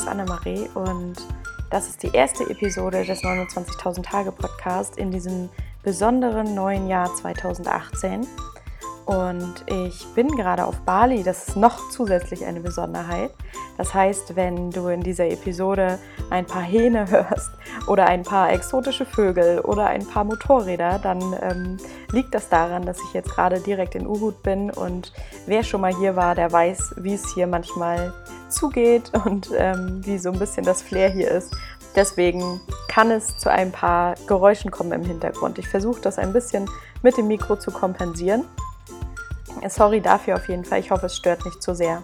ist Annemarie und das ist die erste Episode des 29.000 Tage Podcast in diesem besonderen neuen Jahr 2018. Und ich bin gerade auf Bali, das ist noch zusätzlich eine Besonderheit. Das heißt, wenn du in dieser Episode ein paar Hähne hörst oder ein paar exotische Vögel oder ein paar Motorräder, dann ähm, liegt das daran, dass ich jetzt gerade direkt in Ubud bin und wer schon mal hier war, der weiß, wie es hier manchmal zugeht und ähm, wie so ein bisschen das Flair hier ist. Deswegen kann es zu ein paar Geräuschen kommen im Hintergrund. Ich versuche das ein bisschen mit dem Mikro zu kompensieren. Sorry dafür auf jeden Fall. Ich hoffe, es stört nicht zu sehr.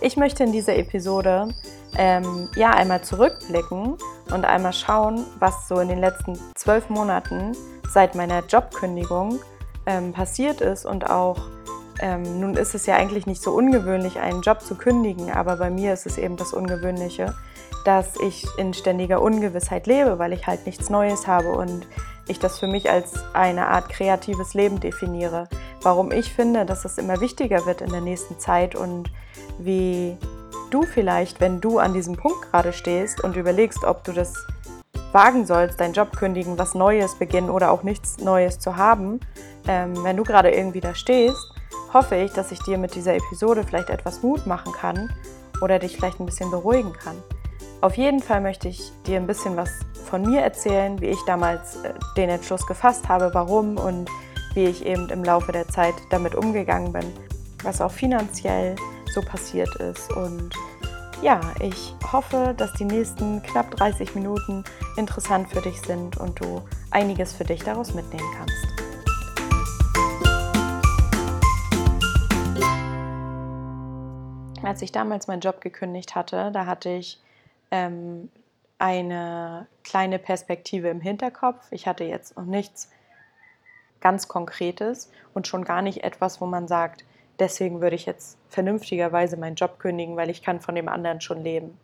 Ich möchte in dieser Episode ähm, ja einmal zurückblicken und einmal schauen, was so in den letzten zwölf Monaten seit meiner Jobkündigung ähm, passiert ist und auch ähm, nun ist es ja eigentlich nicht so ungewöhnlich, einen Job zu kündigen, aber bei mir ist es eben das Ungewöhnliche, dass ich in ständiger Ungewissheit lebe, weil ich halt nichts Neues habe und ich das für mich als eine Art kreatives Leben definiere. Warum ich finde, dass es immer wichtiger wird in der nächsten Zeit und wie du vielleicht, wenn du an diesem Punkt gerade stehst und überlegst, ob du das wagen sollst, deinen Job kündigen, was Neues beginnen oder auch nichts Neues zu haben, ähm, wenn du gerade irgendwie da stehst, hoffe ich, dass ich dir mit dieser Episode vielleicht etwas Mut machen kann oder dich vielleicht ein bisschen beruhigen kann. Auf jeden Fall möchte ich dir ein bisschen was von mir erzählen, wie ich damals äh, den Entschluss gefasst habe, warum und wie ich eben im Laufe der Zeit damit umgegangen bin, was auch finanziell so passiert ist. Und ja, ich hoffe, dass die nächsten knapp 30 Minuten interessant für dich sind und du einiges für dich daraus mitnehmen kannst. Als ich damals meinen Job gekündigt hatte, da hatte ich ähm, eine kleine Perspektive im Hinterkopf. Ich hatte jetzt noch nichts ganz Konkretes und schon gar nicht etwas, wo man sagt, deswegen würde ich jetzt vernünftigerweise meinen Job kündigen, weil ich kann von dem anderen schon leben.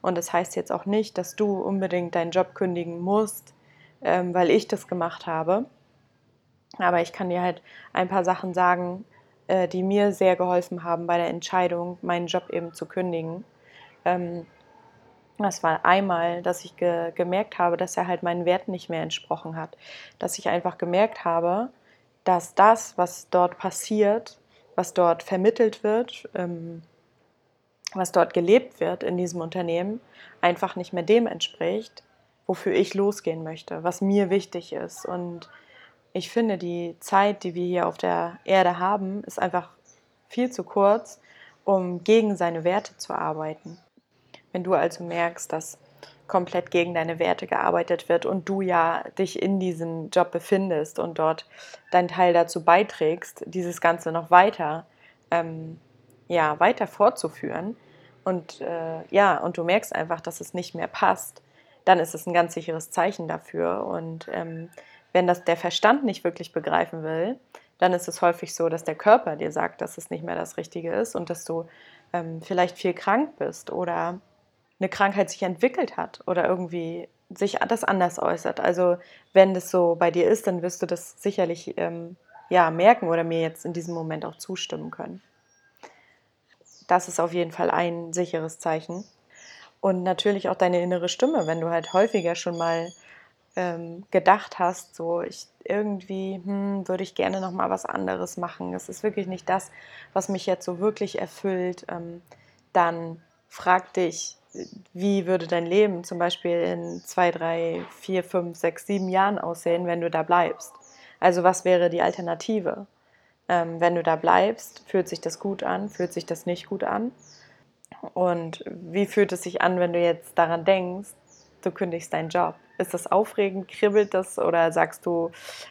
Und das heißt jetzt auch nicht, dass du unbedingt deinen Job kündigen musst, ähm, weil ich das gemacht habe. Aber ich kann dir halt ein paar Sachen sagen, äh, die mir sehr geholfen haben bei der Entscheidung, meinen Job eben zu kündigen. Ähm, das war einmal, dass ich ge gemerkt habe, dass er halt meinen Werten nicht mehr entsprochen hat. Dass ich einfach gemerkt habe, dass das, was dort passiert, was dort vermittelt wird, ähm, was dort gelebt wird in diesem Unternehmen, einfach nicht mehr dem entspricht, wofür ich losgehen möchte, was mir wichtig ist. Und ich finde, die Zeit, die wir hier auf der Erde haben, ist einfach viel zu kurz, um gegen seine Werte zu arbeiten. Wenn du also merkst, dass komplett gegen deine Werte gearbeitet wird und du ja dich in diesem Job befindest und dort deinen Teil dazu beiträgst, dieses Ganze noch weiter, ähm, ja, weiter fortzuführen und äh, ja, und du merkst einfach, dass es nicht mehr passt, dann ist es ein ganz sicheres Zeichen dafür. Und ähm, wenn das der Verstand nicht wirklich begreifen will, dann ist es häufig so, dass der Körper dir sagt, dass es nicht mehr das Richtige ist und dass du ähm, vielleicht viel krank bist oder eine Krankheit sich entwickelt hat oder irgendwie sich das anders äußert. Also wenn das so bei dir ist, dann wirst du das sicherlich ähm, ja, merken oder mir jetzt in diesem Moment auch zustimmen können. Das ist auf jeden Fall ein sicheres Zeichen. Und natürlich auch deine innere Stimme, wenn du halt häufiger schon mal ähm, gedacht hast, so ich irgendwie hm, würde ich gerne noch mal was anderes machen. Es ist wirklich nicht das, was mich jetzt so wirklich erfüllt. Ähm, dann frag dich, wie würde dein Leben zum Beispiel in zwei, drei, vier, fünf, sechs, sieben Jahren aussehen, wenn du da bleibst? Also was wäre die Alternative? Ähm, wenn du da bleibst, fühlt sich das gut an, fühlt sich das nicht gut an? Und wie fühlt es sich an, wenn du jetzt daran denkst, du kündigst deinen Job? Ist das aufregend, kribbelt das oder sagst du,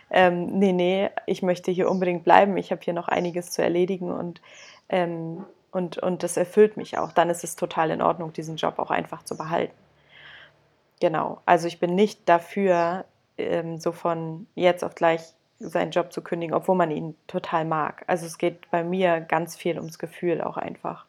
ähm, nee, nee, ich möchte hier unbedingt bleiben, ich habe hier noch einiges zu erledigen und ähm, und, und das erfüllt mich auch, dann ist es total in Ordnung, diesen Job auch einfach zu behalten. Genau, also ich bin nicht dafür, ähm, so von jetzt auf gleich seinen Job zu kündigen, obwohl man ihn total mag. Also es geht bei mir ganz viel ums Gefühl auch einfach.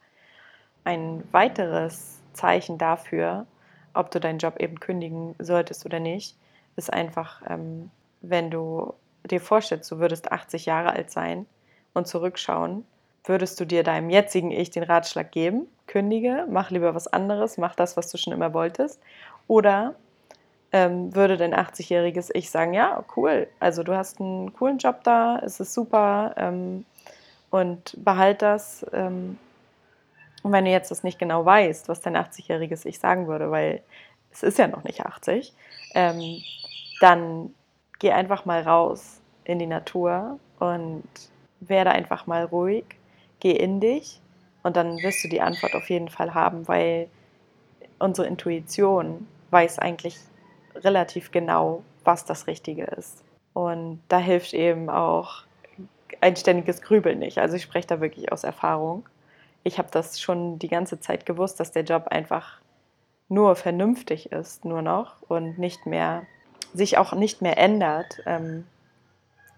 Ein weiteres Zeichen dafür, ob du deinen Job eben kündigen solltest oder nicht, ist einfach, ähm, wenn du dir vorstellst, du würdest 80 Jahre alt sein und zurückschauen würdest du dir deinem jetzigen Ich den Ratschlag geben, kündige, mach lieber was anderes, mach das, was du schon immer wolltest? Oder ähm, würde dein 80-jähriges Ich sagen, ja, cool, also du hast einen coolen Job da, es ist super ähm, und behalt das. Ähm, und wenn du jetzt das nicht genau weißt, was dein 80-jähriges Ich sagen würde, weil es ist ja noch nicht 80, ähm, dann geh einfach mal raus in die Natur und werde einfach mal ruhig, geh in dich und dann wirst du die Antwort auf jeden Fall haben, weil unsere Intuition weiß eigentlich relativ genau, was das Richtige ist. Und da hilft eben auch ein ständiges Grübeln nicht. Also ich spreche da wirklich aus Erfahrung. Ich habe das schon die ganze Zeit gewusst, dass der Job einfach nur vernünftig ist, nur noch und nicht mehr, sich auch nicht mehr ändert. Ähm,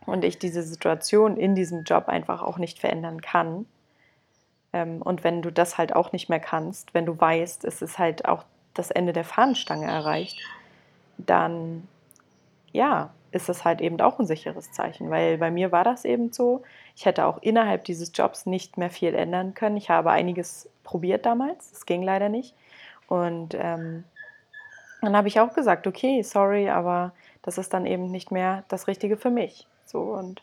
und ich diese Situation in diesem Job einfach auch nicht verändern kann. Ähm, und wenn du das halt auch nicht mehr kannst, wenn du weißt, es ist halt auch das Ende der Fahnenstange erreicht, dann ja, ist das halt eben auch ein sicheres Zeichen, weil bei mir war das eben so. Ich hätte auch innerhalb dieses Jobs nicht mehr viel ändern können. Ich habe einiges probiert damals, es ging leider nicht. Und ähm, dann habe ich auch gesagt, okay, sorry, aber das ist dann eben nicht mehr das Richtige für mich. So und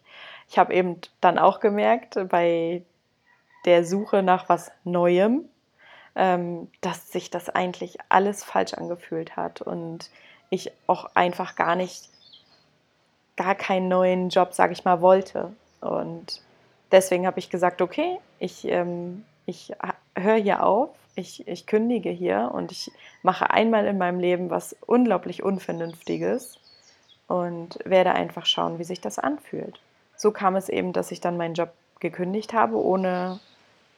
ich habe eben dann auch gemerkt bei der Suche nach was Neuem, ähm, dass sich das eigentlich alles falsch angefühlt hat und ich auch einfach gar nicht, gar keinen neuen Job, sage ich mal, wollte. Und deswegen habe ich gesagt, okay, ich, ähm, ich höre hier auf, ich, ich kündige hier und ich mache einmal in meinem Leben was unglaublich Unvernünftiges und werde einfach schauen, wie sich das anfühlt. So kam es eben, dass ich dann meinen Job gekündigt habe, ohne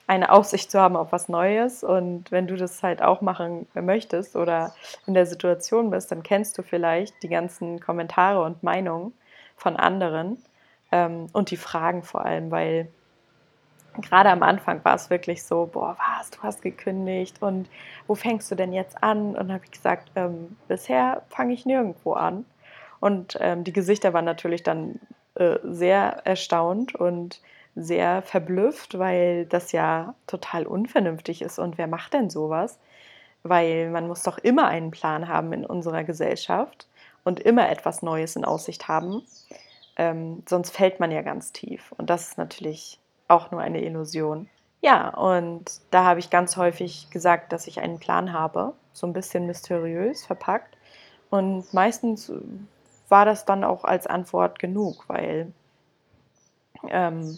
eine Aussicht zu haben auf was Neues. Und wenn du das halt auch machen möchtest oder in der Situation bist, dann kennst du vielleicht die ganzen Kommentare und Meinungen von anderen ähm, und die Fragen vor allem, weil gerade am Anfang war es wirklich so, boah, was, du hast gekündigt und wo fängst du denn jetzt an? Und habe ich gesagt, ähm, bisher fange ich nirgendwo an. Und ähm, die Gesichter waren natürlich dann äh, sehr erstaunt und sehr verblüfft, weil das ja total unvernünftig ist. Und wer macht denn sowas? Weil man muss doch immer einen Plan haben in unserer Gesellschaft und immer etwas Neues in Aussicht haben. Ähm, sonst fällt man ja ganz tief. Und das ist natürlich auch nur eine Illusion. Ja, und da habe ich ganz häufig gesagt, dass ich einen Plan habe, so ein bisschen mysteriös verpackt. Und meistens war das dann auch als Antwort genug, weil ähm,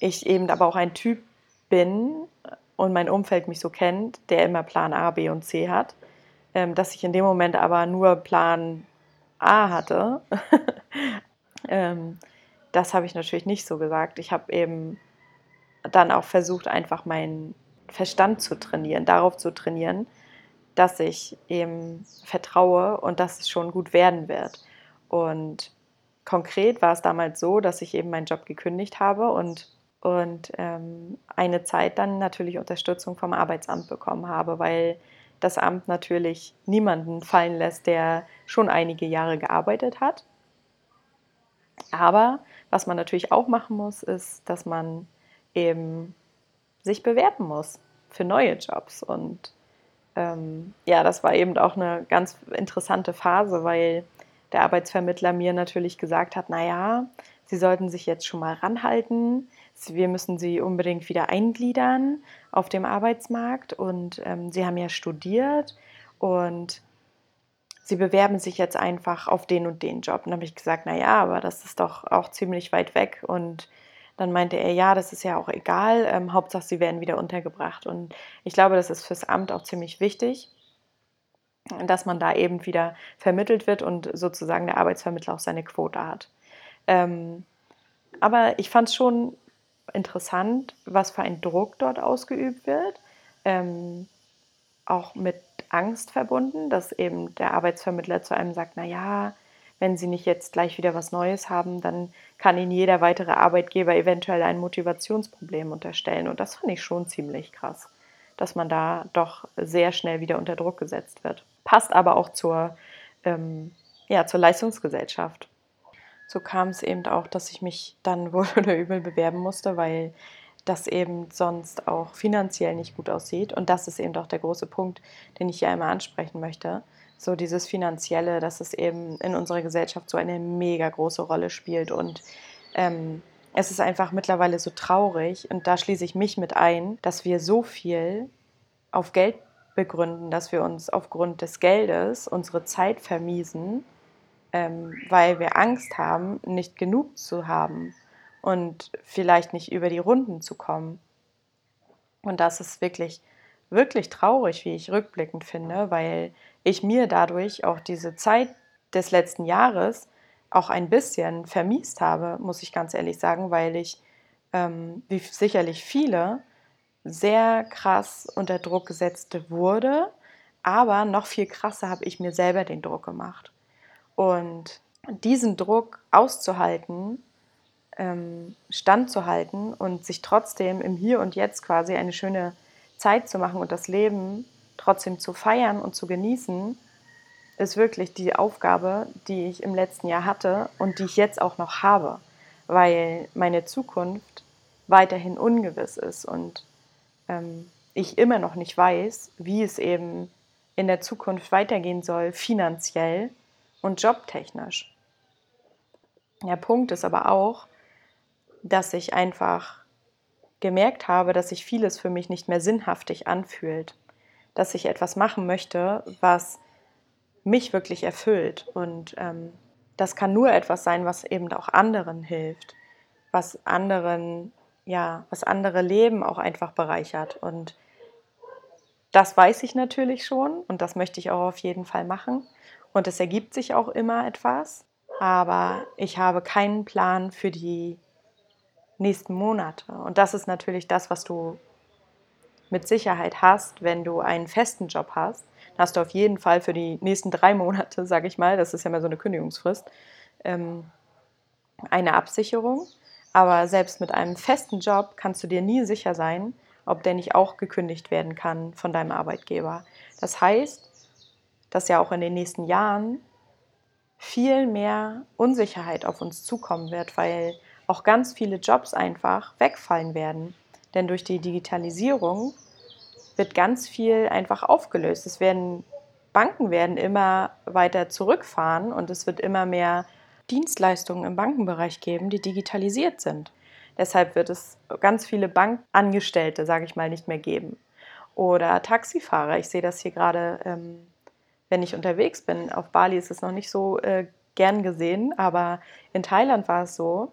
ich eben aber auch ein Typ bin und mein Umfeld mich so kennt, der immer Plan A, B und C hat, ähm, dass ich in dem Moment aber nur Plan A hatte. ähm, das habe ich natürlich nicht so gesagt. Ich habe eben dann auch versucht, einfach meinen Verstand zu trainieren, darauf zu trainieren, dass ich eben vertraue und dass es schon gut werden wird. Und konkret war es damals so, dass ich eben meinen Job gekündigt habe und, und ähm, eine Zeit dann natürlich Unterstützung vom Arbeitsamt bekommen habe, weil das Amt natürlich niemanden fallen lässt, der schon einige Jahre gearbeitet hat. Aber was man natürlich auch machen muss, ist, dass man eben sich bewerben muss für neue Jobs. Und ähm, ja, das war eben auch eine ganz interessante Phase, weil der Arbeitsvermittler mir natürlich gesagt hat, naja, Sie sollten sich jetzt schon mal ranhalten. Wir müssen Sie unbedingt wieder eingliedern auf dem Arbeitsmarkt. Und ähm, Sie haben ja studiert und Sie bewerben sich jetzt einfach auf den und den Job. Und dann habe ich gesagt, naja, aber das ist doch auch ziemlich weit weg. Und dann meinte er, ja, das ist ja auch egal. Ähm, Hauptsache, Sie werden wieder untergebracht. Und ich glaube, das ist fürs Amt auch ziemlich wichtig dass man da eben wieder vermittelt wird und sozusagen der Arbeitsvermittler auch seine Quote hat. Ähm, aber ich fand es schon interessant, was für ein Druck dort ausgeübt wird. Ähm, auch mit Angst verbunden, dass eben der Arbeitsvermittler zu einem sagt, naja, wenn Sie nicht jetzt gleich wieder was Neues haben, dann kann Ihnen jeder weitere Arbeitgeber eventuell ein Motivationsproblem unterstellen. Und das fand ich schon ziemlich krass, dass man da doch sehr schnell wieder unter Druck gesetzt wird passt aber auch zur, ähm, ja, zur Leistungsgesellschaft. So kam es eben auch, dass ich mich dann wohl oder übel bewerben musste, weil das eben sonst auch finanziell nicht gut aussieht. Und das ist eben doch der große Punkt, den ich ja immer ansprechen möchte. So dieses Finanzielle, dass es eben in unserer Gesellschaft so eine mega große Rolle spielt. Und ähm, es ist einfach mittlerweile so traurig, und da schließe ich mich mit ein, dass wir so viel auf Geld begründen, dass wir uns aufgrund des Geldes unsere Zeit vermiesen, ähm, weil wir Angst haben, nicht genug zu haben und vielleicht nicht über die Runden zu kommen. Und das ist wirklich, wirklich traurig, wie ich rückblickend finde, weil ich mir dadurch auch diese Zeit des letzten Jahres auch ein bisschen vermiest habe, muss ich ganz ehrlich sagen, weil ich, ähm, wie sicherlich viele, sehr krass unter Druck gesetzt wurde, aber noch viel krasser habe ich mir selber den Druck gemacht. Und diesen Druck auszuhalten, ähm, standzuhalten und sich trotzdem im Hier und Jetzt quasi eine schöne Zeit zu machen und das Leben trotzdem zu feiern und zu genießen, ist wirklich die Aufgabe, die ich im letzten Jahr hatte und die ich jetzt auch noch habe, weil meine Zukunft weiterhin ungewiss ist und ähm, ich immer noch nicht weiß, wie es eben in der Zukunft weitergehen soll, finanziell und jobtechnisch. Der Punkt ist aber auch, dass ich einfach gemerkt habe, dass sich vieles für mich nicht mehr sinnhaftig anfühlt, dass ich etwas machen möchte, was mich wirklich erfüllt. Und ähm, das kann nur etwas sein, was eben auch anderen hilft, was anderen ja, was andere Leben auch einfach bereichert. Und das weiß ich natürlich schon und das möchte ich auch auf jeden Fall machen. Und es ergibt sich auch immer etwas, aber ich habe keinen Plan für die nächsten Monate. Und das ist natürlich das, was du mit Sicherheit hast, wenn du einen festen Job hast. Dann hast du auf jeden Fall für die nächsten drei Monate, sage ich mal, das ist ja mal so eine Kündigungsfrist, ähm, eine Absicherung. Aber selbst mit einem festen Job kannst du dir nie sicher sein, ob der nicht auch gekündigt werden kann von deinem Arbeitgeber. Das heißt, dass ja auch in den nächsten Jahren viel mehr Unsicherheit auf uns zukommen wird, weil auch ganz viele Jobs einfach wegfallen werden. Denn durch die Digitalisierung wird ganz viel einfach aufgelöst. Es werden Banken werden immer weiter zurückfahren und es wird immer mehr Dienstleistungen im Bankenbereich geben, die digitalisiert sind. Deshalb wird es ganz viele Bankangestellte, sage ich mal, nicht mehr geben. Oder Taxifahrer. Ich sehe das hier gerade, ähm, wenn ich unterwegs bin. Auf Bali ist es noch nicht so äh, gern gesehen, aber in Thailand war es so,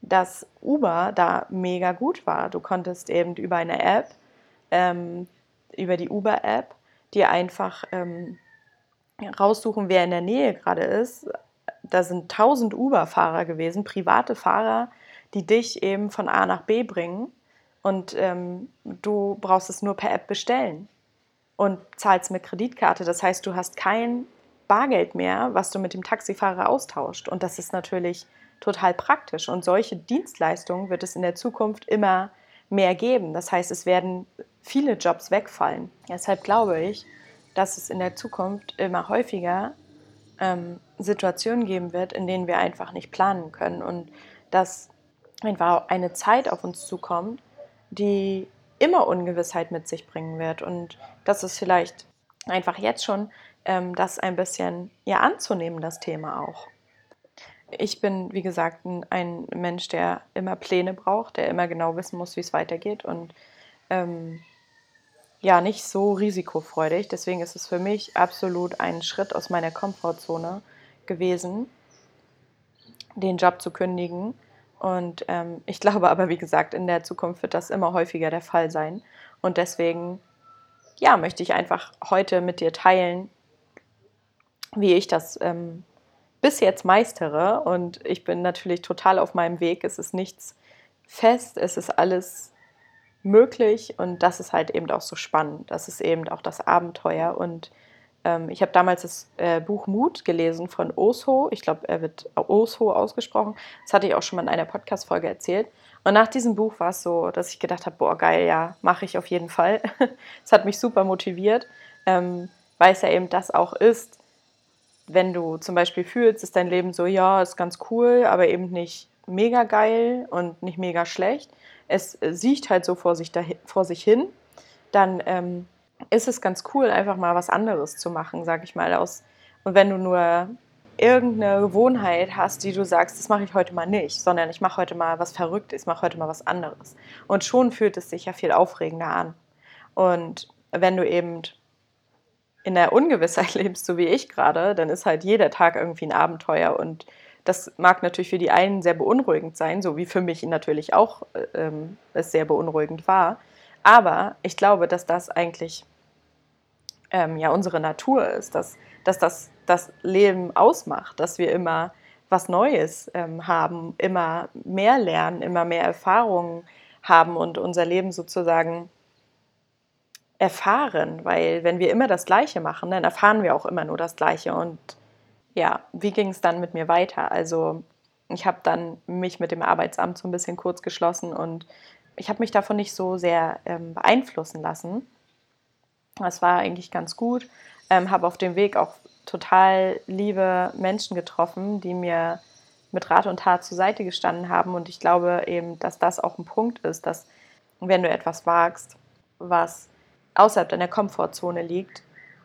dass Uber da mega gut war. Du konntest eben über eine App, ähm, über die Uber-App, dir einfach ähm, raussuchen, wer in der Nähe gerade ist, da sind tausend Uber-Fahrer gewesen, private Fahrer, die dich eben von A nach B bringen und ähm, du brauchst es nur per App bestellen und zahlst mit Kreditkarte. Das heißt, du hast kein Bargeld mehr, was du mit dem Taxifahrer austauscht. Und das ist natürlich total praktisch. Und solche Dienstleistungen wird es in der Zukunft immer mehr geben. Das heißt, es werden viele Jobs wegfallen. Deshalb glaube ich, dass es in der Zukunft immer häufiger ähm, Situationen geben wird, in denen wir einfach nicht planen können und dass einfach eine Zeit auf uns zukommt, die immer Ungewissheit mit sich bringen wird und das ist vielleicht einfach jetzt schon ähm, das ein bisschen ja anzunehmen, das Thema auch. Ich bin, wie gesagt, ein, Mensch, der immer Pläne braucht, der immer genau wissen muss, wie es weitergeht und ähm, ja nicht so risikofreudig. Deswegen ist es für mich absolut ein Schritt aus meiner Komfortzone gewesen, den Job zu kündigen. Und ähm, ich glaube aber, wie gesagt, in der Zukunft wird das immer häufiger der Fall sein. Und deswegen, ja, möchte ich einfach heute mit dir teilen, wie ich das ähm, bis jetzt meistere. Und ich bin natürlich total auf meinem Weg. Es ist nichts fest, es ist alles möglich und das ist halt eben auch so spannend. Das ist eben auch das Abenteuer und ähm, ich habe damals das äh, Buch Mut gelesen von Osho. Ich glaube, er wird Osho ausgesprochen. Das hatte ich auch schon mal in einer Podcast-Folge erzählt. Und nach diesem Buch war es so, dass ich gedacht habe, boah, geil, ja, mache ich auf jeden Fall. Es hat mich super motiviert, ähm, weil es ja eben das auch ist, wenn du zum Beispiel fühlst, ist dein Leben so, ja, ist ganz cool, aber eben nicht mega geil und nicht mega schlecht. Es sieht halt so vor sich, dahin, vor sich hin. Dann ähm, ist es ganz cool, einfach mal was anderes zu machen, sag ich mal. Aus. Und wenn du nur irgendeine Gewohnheit hast, die du sagst, das mache ich heute mal nicht, sondern ich mache heute mal was Verrücktes, ich mache heute mal was anderes. Und schon fühlt es sich ja viel aufregender an. Und wenn du eben in der Ungewissheit lebst, so wie ich gerade, dann ist halt jeder Tag irgendwie ein Abenteuer. Und das mag natürlich für die einen sehr beunruhigend sein, so wie für mich natürlich auch ähm, es sehr beunruhigend war. Aber ich glaube, dass das eigentlich ähm, ja unsere Natur ist, dass, dass das das Leben ausmacht, dass wir immer was Neues ähm, haben, immer mehr lernen, immer mehr Erfahrungen haben und unser Leben sozusagen erfahren, weil wenn wir immer das Gleiche machen, dann erfahren wir auch immer nur das Gleiche. Und ja, wie ging es dann mit mir weiter? Also ich habe dann mich mit dem Arbeitsamt so ein bisschen kurz geschlossen und ich habe mich davon nicht so sehr ähm, beeinflussen lassen. Das war eigentlich ganz gut. Ähm, habe auf dem Weg auch total liebe Menschen getroffen, die mir mit Rat und Tat zur Seite gestanden haben. Und ich glaube eben, dass das auch ein Punkt ist, dass wenn du etwas wagst, was außerhalb deiner Komfortzone liegt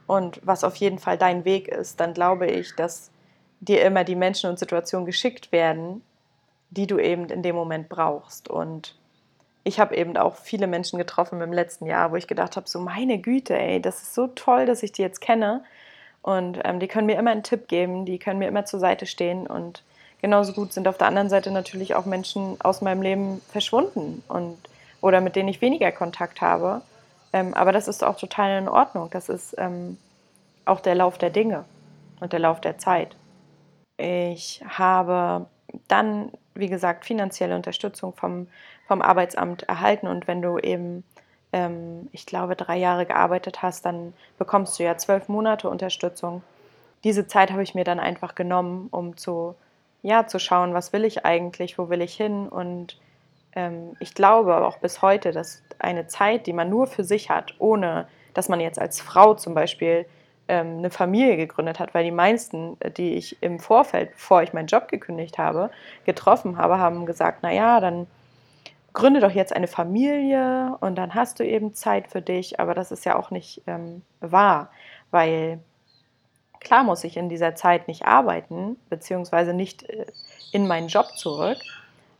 und was auf jeden Fall dein Weg ist, dann glaube ich, dass dir immer die Menschen und Situationen geschickt werden, die du eben in dem Moment brauchst. Und ich habe eben auch viele Menschen getroffen im letzten Jahr, wo ich gedacht habe, so meine Güte, ey, das ist so toll, dass ich die jetzt kenne. Und ähm, die können mir immer einen Tipp geben, die können mir immer zur Seite stehen. Und genauso gut sind auf der anderen Seite natürlich auch Menschen aus meinem Leben verschwunden und oder mit denen ich weniger Kontakt habe. Ähm, aber das ist auch total in Ordnung. Das ist ähm, auch der Lauf der Dinge und der Lauf der Zeit. Ich habe dann, wie gesagt, finanzielle Unterstützung vom, vom Arbeitsamt erhalten. Und wenn du eben, ähm, ich glaube, drei Jahre gearbeitet hast, dann bekommst du ja zwölf Monate Unterstützung. Diese Zeit habe ich mir dann einfach genommen, um zu, ja, zu schauen, was will ich eigentlich, wo will ich hin und ähm, ich glaube auch bis heute, dass eine Zeit, die man nur für sich hat, ohne dass man jetzt als Frau zum Beispiel ähm, eine Familie gegründet hat, weil die meisten, die ich im Vorfeld, bevor ich meinen Job gekündigt habe, getroffen habe, haben gesagt, naja, dann gründe doch jetzt eine Familie und dann hast du eben Zeit für dich, aber das ist ja auch nicht ähm, wahr, weil klar muss ich in dieser Zeit nicht arbeiten, beziehungsweise nicht äh, in meinen Job zurück,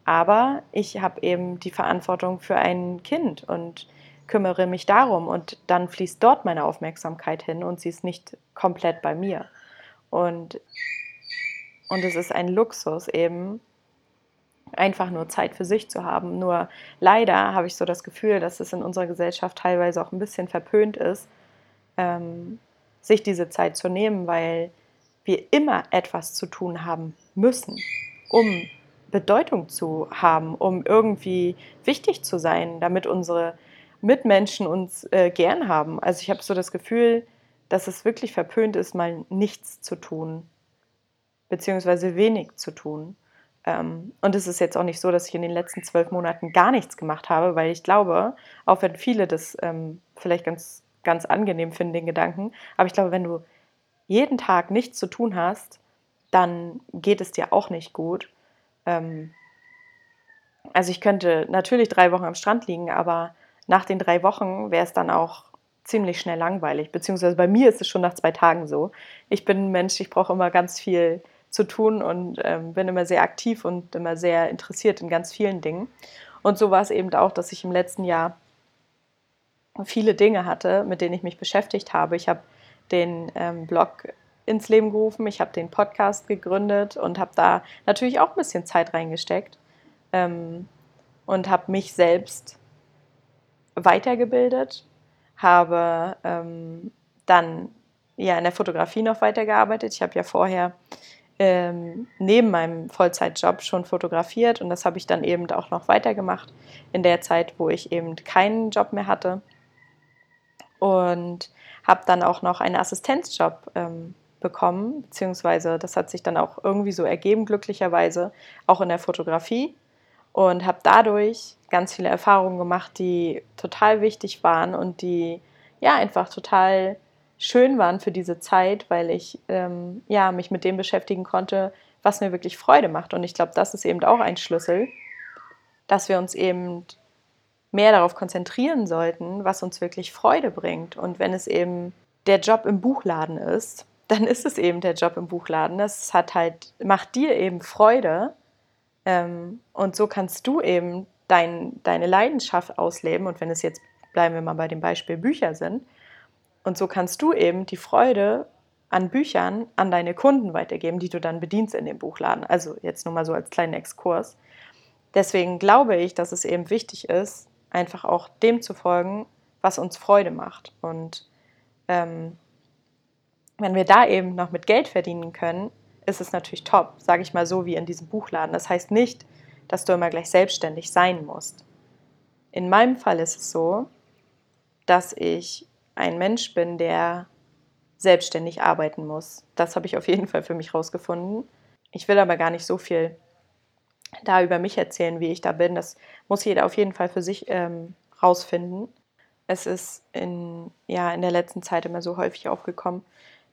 aber ich habe eben die Verantwortung für ein Kind und kümmere mich darum. Und dann fließt dort meine Aufmerksamkeit hin und sie ist nicht komplett bei mir. Und, und es ist ein Luxus eben, einfach nur Zeit für sich zu haben. Nur leider habe ich so das Gefühl, dass es in unserer Gesellschaft teilweise auch ein bisschen verpönt ist, ähm, sich diese Zeit zu nehmen, weil wir immer etwas zu tun haben müssen, um Bedeutung zu haben, um irgendwie wichtig zu sein, damit unsere Mitmenschen uns äh, gern haben. Also ich habe so das Gefühl, dass es wirklich verpönt ist, mal nichts zu tun, beziehungsweise wenig zu tun. Ähm, und es ist jetzt auch nicht so, dass ich in den letzten zwölf Monaten gar nichts gemacht habe, weil ich glaube, auch wenn viele das ähm, vielleicht ganz, ganz angenehm finden, den Gedanken, aber ich glaube, wenn du jeden Tag nichts zu tun hast, dann geht es dir auch nicht gut. Ähm, also ich könnte natürlich drei Wochen am Strand liegen, aber nach den drei Wochen wäre es dann auch ziemlich schnell langweilig. Beziehungsweise bei mir ist es schon nach zwei Tagen so. Ich bin ein Mensch, ich brauche immer ganz viel zu tun und ähm, bin immer sehr aktiv und immer sehr interessiert in ganz vielen Dingen. Und so war es eben auch, dass ich im letzten Jahr viele Dinge hatte, mit denen ich mich beschäftigt habe. Ich habe den ähm, Blog ins Leben gerufen. Ich habe den Podcast gegründet und habe da natürlich auch ein bisschen Zeit reingesteckt ähm, und habe mich selbst weitergebildet, habe ähm, dann ja in der Fotografie noch weitergearbeitet. Ich habe ja vorher ähm, neben meinem Vollzeitjob schon fotografiert und das habe ich dann eben auch noch weitergemacht in der Zeit, wo ich eben keinen Job mehr hatte und habe dann auch noch einen Assistenzjob ähm, bekommen, beziehungsweise das hat sich dann auch irgendwie so ergeben, glücklicherweise, auch in der Fotografie. Und habe dadurch ganz viele Erfahrungen gemacht, die total wichtig waren und die ja einfach total schön waren für diese Zeit, weil ich ähm, ja, mich mit dem beschäftigen konnte, was mir wirklich Freude macht. Und ich glaube, das ist eben auch ein Schlüssel, dass wir uns eben mehr darauf konzentrieren sollten, was uns wirklich Freude bringt. Und wenn es eben der Job im Buchladen ist, dann ist es eben der Job im Buchladen. Das hat halt, macht dir eben Freude. Ähm, und so kannst du eben dein, deine Leidenschaft ausleben. Und wenn es jetzt, bleiben wir mal bei dem Beispiel Bücher sind, und so kannst du eben die Freude an Büchern an deine Kunden weitergeben, die du dann bedienst in dem Buchladen. Also jetzt nur mal so als kleinen Exkurs. Deswegen glaube ich, dass es eben wichtig ist, einfach auch dem zu folgen, was uns Freude macht. Und ähm, wenn wir da eben noch mit Geld verdienen können, ist es natürlich top, sage ich mal so wie in diesem Buchladen. Das heißt nicht, dass du immer gleich selbstständig sein musst. In meinem Fall ist es so, dass ich ein Mensch bin, der selbstständig arbeiten muss. Das habe ich auf jeden Fall für mich rausgefunden. Ich will aber gar nicht so viel da über mich erzählen, wie ich da bin. Das muss jeder auf jeden Fall für sich ähm, rausfinden. Es ist in, ja, in der letzten Zeit immer so häufig aufgekommen,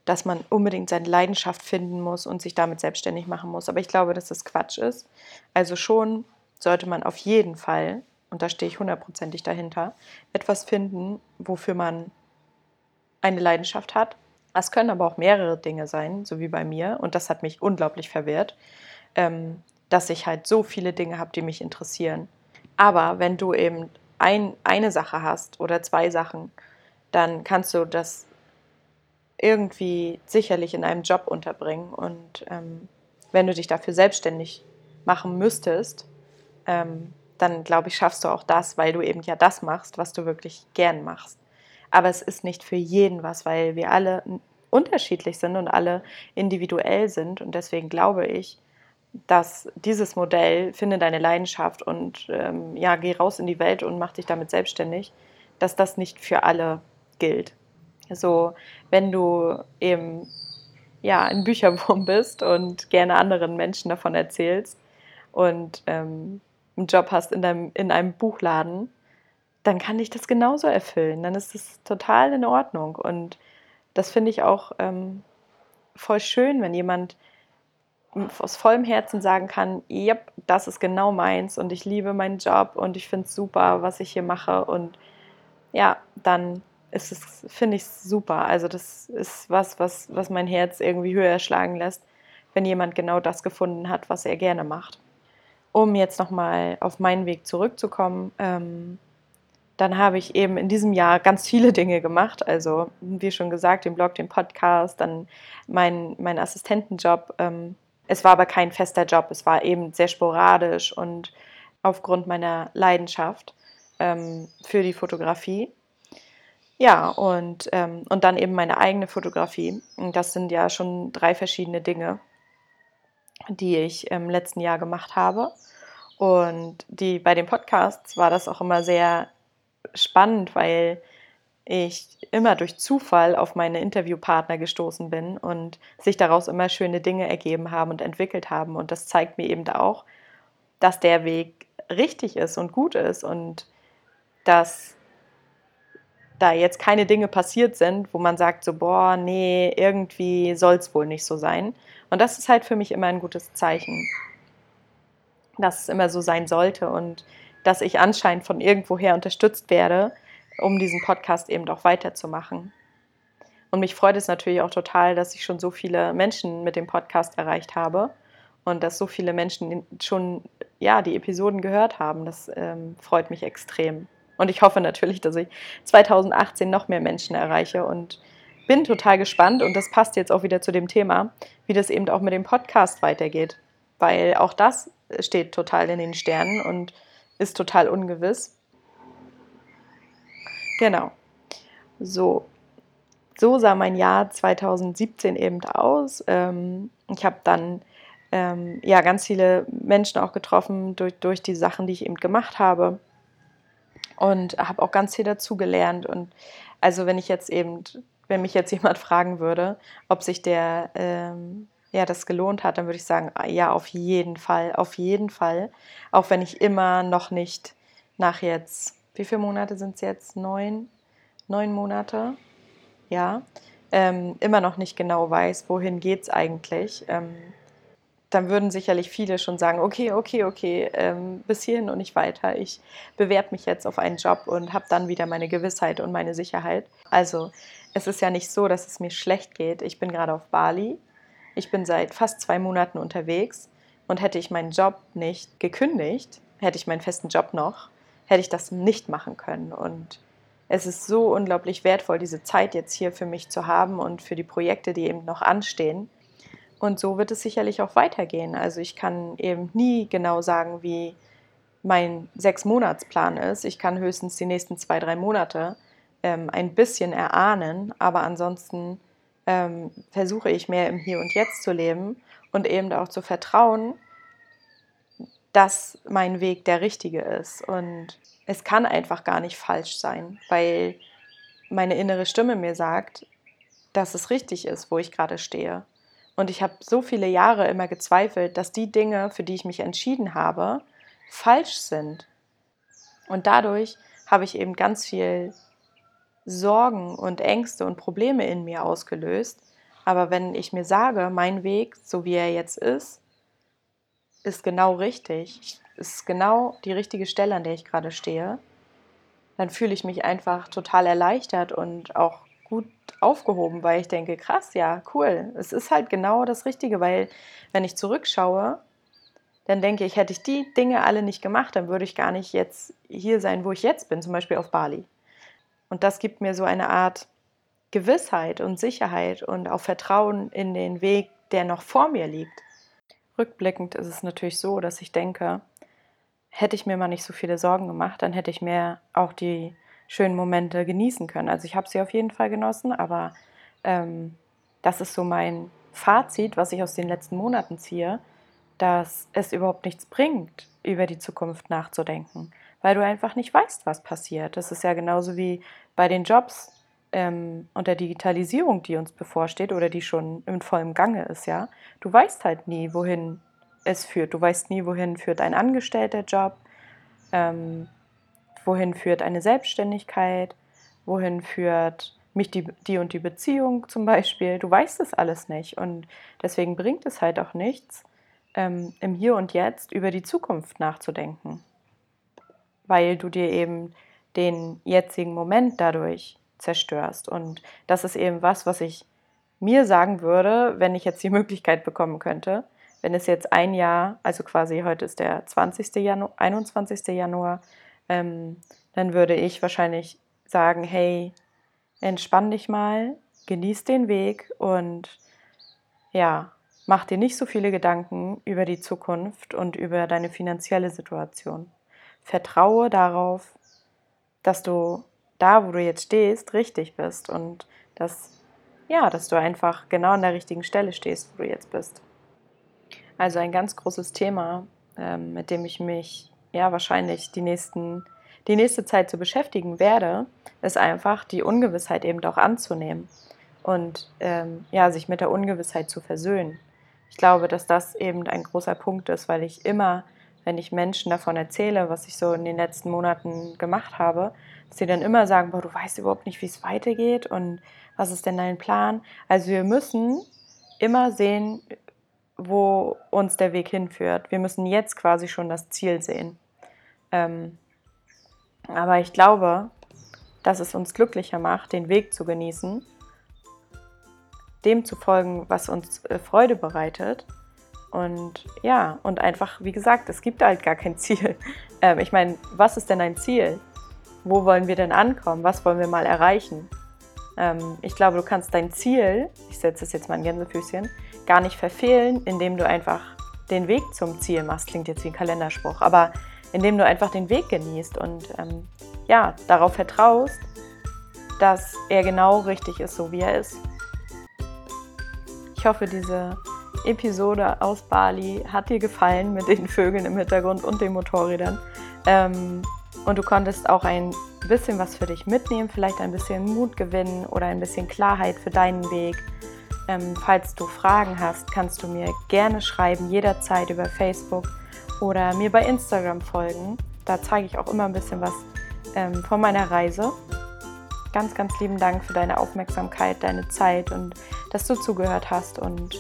dass man unbedingt seine Leidenschaft finden muss und sich damit selbstständig machen muss. Aber ich glaube, dass das Quatsch ist. Also schon sollte man auf jeden Fall, und da stehe ich hundertprozentig dahinter, etwas finden, wofür man eine Leidenschaft hat. Es können aber auch mehrere Dinge sein, so wie bei mir. Und das hat mich unglaublich verwehrt. Ähm, dass ich halt so viele Dinge habe, die mich interessieren. Aber wenn du eben ein, eine Sache hast oder zwei Sachen, dann kannst du das irgendwie sicherlich in einem Job unterbringen. Und ähm, wenn du dich dafür selbstständig machen müsstest, ähm, dann glaube ich, schaffst du auch das, weil du eben ja das machst, was du wirklich gern machst. Aber es ist nicht für jeden was, weil wir alle unterschiedlich sind und alle individuell sind. Und deswegen glaube ich, dass dieses Modell, finde deine Leidenschaft und ähm, ja, geh raus in die Welt und mach dich damit selbstständig, dass das nicht für alle gilt. So, wenn du eben ja, ein Bücherwurm bist und gerne anderen Menschen davon erzählst und ähm, einen Job hast in, deinem, in einem Buchladen, dann kann dich das genauso erfüllen. Dann ist es total in Ordnung. Und das finde ich auch ähm, voll schön, wenn jemand aus vollem Herzen sagen kann, yep, das ist genau meins und ich liebe meinen Job und ich finde es super, was ich hier mache und ja, dann ist es, finde ich es super. Also das ist was, was, was mein Herz irgendwie höher schlagen lässt, wenn jemand genau das gefunden hat, was er gerne macht. Um jetzt nochmal auf meinen Weg zurückzukommen, ähm, dann habe ich eben in diesem Jahr ganz viele Dinge gemacht. Also, wie schon gesagt, den Blog, den Podcast, dann mein, mein Assistentenjob, ähm, es war aber kein fester Job, es war eben sehr sporadisch und aufgrund meiner Leidenschaft ähm, für die Fotografie. Ja, und, ähm, und dann eben meine eigene Fotografie. Das sind ja schon drei verschiedene Dinge, die ich im letzten Jahr gemacht habe. Und die, bei den Podcasts war das auch immer sehr spannend, weil ich immer durch Zufall auf meine Interviewpartner gestoßen bin und sich daraus immer schöne Dinge ergeben haben und entwickelt haben. Und das zeigt mir eben auch, dass der Weg richtig ist und gut ist und dass da jetzt keine Dinge passiert sind, wo man sagt, so, boah, nee, irgendwie soll es wohl nicht so sein. Und das ist halt für mich immer ein gutes Zeichen, dass es immer so sein sollte und dass ich anscheinend von irgendwoher unterstützt werde, um diesen Podcast eben auch weiterzumachen. Und mich freut es natürlich auch total, dass ich schon so viele Menschen mit dem Podcast erreicht habe und dass so viele Menschen schon ja, die Episoden gehört haben. Das ähm, freut mich extrem. Und ich hoffe natürlich, dass ich 2018 noch mehr Menschen erreiche und bin total gespannt und das passt jetzt auch wieder zu dem Thema, wie das eben auch mit dem Podcast weitergeht, weil auch das steht total in den Sternen und ist total ungewiss. Genau. So, so sah mein Jahr 2017 eben aus. Ähm, ich habe dann ähm, ja ganz viele Menschen auch getroffen durch, durch die Sachen, die ich eben gemacht habe und habe auch ganz viel dazugelernt. Und also wenn ich jetzt eben, wenn mich jetzt jemand fragen würde, ob sich der ähm, ja das gelohnt hat, dann würde ich sagen, ah, ja, auf jeden Fall, auf jeden Fall. Auch wenn ich immer noch nicht nach jetzt wie viele Monate sind es jetzt? Neun? Neun Monate? Ja. Ähm, immer noch nicht genau weiß, wohin geht es eigentlich. Ähm, dann würden sicherlich viele schon sagen, okay, okay, okay, ähm, bis hierhin und nicht weiter. Ich bewerbe mich jetzt auf einen Job und habe dann wieder meine Gewissheit und meine Sicherheit. Also es ist ja nicht so, dass es mir schlecht geht. Ich bin gerade auf Bali. Ich bin seit fast zwei Monaten unterwegs und hätte ich meinen Job nicht gekündigt, hätte ich meinen festen Job noch, hätte ich das nicht machen können. Und es ist so unglaublich wertvoll, diese Zeit jetzt hier für mich zu haben und für die Projekte, die eben noch anstehen. Und so wird es sicherlich auch weitergehen. Also ich kann eben nie genau sagen, wie mein Sechs-Monats-Plan ist. Ich kann höchstens die nächsten zwei, drei Monate ähm, ein bisschen erahnen, aber ansonsten ähm, versuche ich mehr im Hier und Jetzt zu leben und eben auch zu vertrauen, dass mein Weg der richtige ist. Und es kann einfach gar nicht falsch sein, weil meine innere Stimme mir sagt, dass es richtig ist, wo ich gerade stehe. Und ich habe so viele Jahre immer gezweifelt, dass die Dinge, für die ich mich entschieden habe, falsch sind. Und dadurch habe ich eben ganz viel Sorgen und Ängste und Probleme in mir ausgelöst. Aber wenn ich mir sage, mein Weg, so wie er jetzt ist, ist genau richtig, ist genau die richtige Stelle, an der ich gerade stehe, dann fühle ich mich einfach total erleichtert und auch gut aufgehoben, weil ich denke, krass, ja, cool. Es ist halt genau das Richtige, weil wenn ich zurückschaue, dann denke ich, hätte ich die Dinge alle nicht gemacht, dann würde ich gar nicht jetzt hier sein, wo ich jetzt bin, zum Beispiel auf Bali. Und das gibt mir so eine Art Gewissheit und Sicherheit und auch Vertrauen in den Weg, der noch vor mir liegt. Rückblickend ist es natürlich so, dass ich denke, hätte ich mir mal nicht so viele Sorgen gemacht, dann hätte ich mir auch die schönen Momente genießen können. Also ich habe sie auf jeden Fall genossen, aber ähm, das ist so mein Fazit, was ich aus den letzten Monaten ziehe, dass es überhaupt nichts bringt, über die Zukunft nachzudenken, weil du einfach nicht weißt, was passiert. Das ist ja genauso wie bei den Jobs ähm, und der Digitalisierung, die uns bevorsteht oder die schon in vollem Gange ist, ja. Du weißt halt nie, wohin es führt. Du weißt nie, wohin führt ein angestellter Job, ähm, wohin führt eine Selbstständigkeit, wohin führt mich die, die und die Beziehung zum Beispiel. Du weißt es alles nicht und deswegen bringt es halt auch nichts, ähm, im Hier und Jetzt über die Zukunft nachzudenken, weil du dir eben den jetzigen Moment dadurch zerstörst. Und das ist eben was, was ich mir sagen würde, wenn ich jetzt die Möglichkeit bekommen könnte, wenn es jetzt ein Jahr, also quasi heute ist der 20. Januar, 21. Januar, ähm, dann würde ich wahrscheinlich sagen, hey, entspann dich mal, genieß den Weg und ja, mach dir nicht so viele Gedanken über die Zukunft und über deine finanzielle Situation. Vertraue darauf, dass du da, wo du jetzt stehst, richtig bist und dass, ja, dass du einfach genau an der richtigen Stelle stehst, wo du jetzt bist. Also ein ganz großes Thema, ähm, mit dem ich mich ja wahrscheinlich die, nächsten, die nächste Zeit zu beschäftigen werde, ist einfach die Ungewissheit eben auch anzunehmen und ähm, ja, sich mit der Ungewissheit zu versöhnen. Ich glaube, dass das eben ein großer Punkt ist, weil ich immer, wenn ich Menschen davon erzähle, was ich so in den letzten Monaten gemacht habe, dass sie dann immer sagen, boah, du weißt überhaupt nicht, wie es weitergeht und was ist denn dein Plan? Also wir müssen immer sehen, wo uns der Weg hinführt. Wir müssen jetzt quasi schon das Ziel sehen. Ähm, aber ich glaube, dass es uns glücklicher macht, den Weg zu genießen, dem zu folgen, was uns äh, Freude bereitet. Und ja, und einfach, wie gesagt, es gibt halt gar kein Ziel. Ähm, ich meine, was ist denn ein Ziel? Wo wollen wir denn ankommen? Was wollen wir mal erreichen? Ähm, ich glaube, du kannst dein Ziel, ich setze es jetzt mal in Gänsefüßchen, gar nicht verfehlen, indem du einfach den Weg zum Ziel machst. Klingt jetzt wie ein Kalenderspruch, aber indem du einfach den Weg genießt und ähm, ja, darauf vertraust, dass er genau richtig ist, so wie er ist. Ich hoffe, diese Episode aus Bali hat dir gefallen mit den Vögeln im Hintergrund und den Motorrädern. Ähm, und du konntest auch ein bisschen was für dich mitnehmen, vielleicht ein bisschen Mut gewinnen oder ein bisschen Klarheit für deinen Weg. Ähm, falls du Fragen hast, kannst du mir gerne schreiben, jederzeit über Facebook oder mir bei Instagram folgen. Da zeige ich auch immer ein bisschen was ähm, von meiner Reise. Ganz, ganz lieben Dank für deine Aufmerksamkeit, deine Zeit und dass du zugehört hast. Und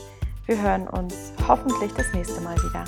Wir hören uns hoffentlich das nächste Mal wieder.